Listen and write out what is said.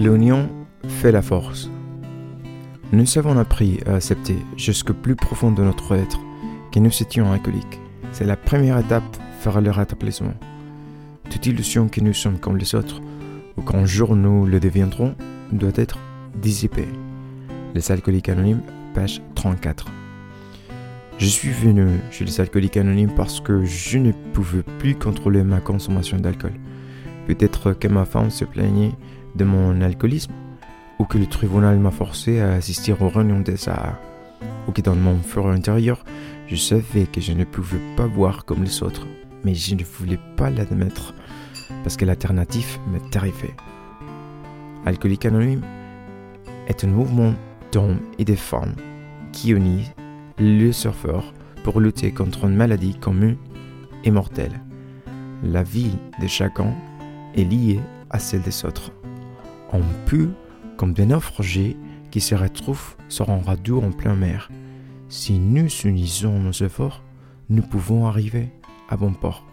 L'union fait la force. Nous avons appris à accepter jusqu'au plus profond de notre être que nous étions alcooliques. C'est la première étape vers le rétablissement. Toute illusion que nous sommes comme les autres, ou qu'un jour nous le deviendrons, doit être dissipée. Les alcooliques anonymes, page 34. Je suis venu chez les alcooliques anonymes parce que je ne pouvais plus contrôler ma consommation d'alcool. Peut-être que ma femme se plaignait de mon alcoolisme, ou que le tribunal m'a forcé à assister aux réunions des Sahara, ou que dans mon fort intérieur, je savais que je ne pouvais pas boire comme les autres, mais je ne voulais pas l'admettre parce que l'alternative me terrifiait. Alcoolique Anonyme est un mouvement d'hommes et de femmes qui unit le surfeur pour lutter contre une maladie commune et mortelle. La vie de chacun est liée à celle des autres. On peut, comme des naufragés qui se retrouvent sur un radeau en plein mer, si nous unissons nos efforts, nous pouvons arriver à bon port.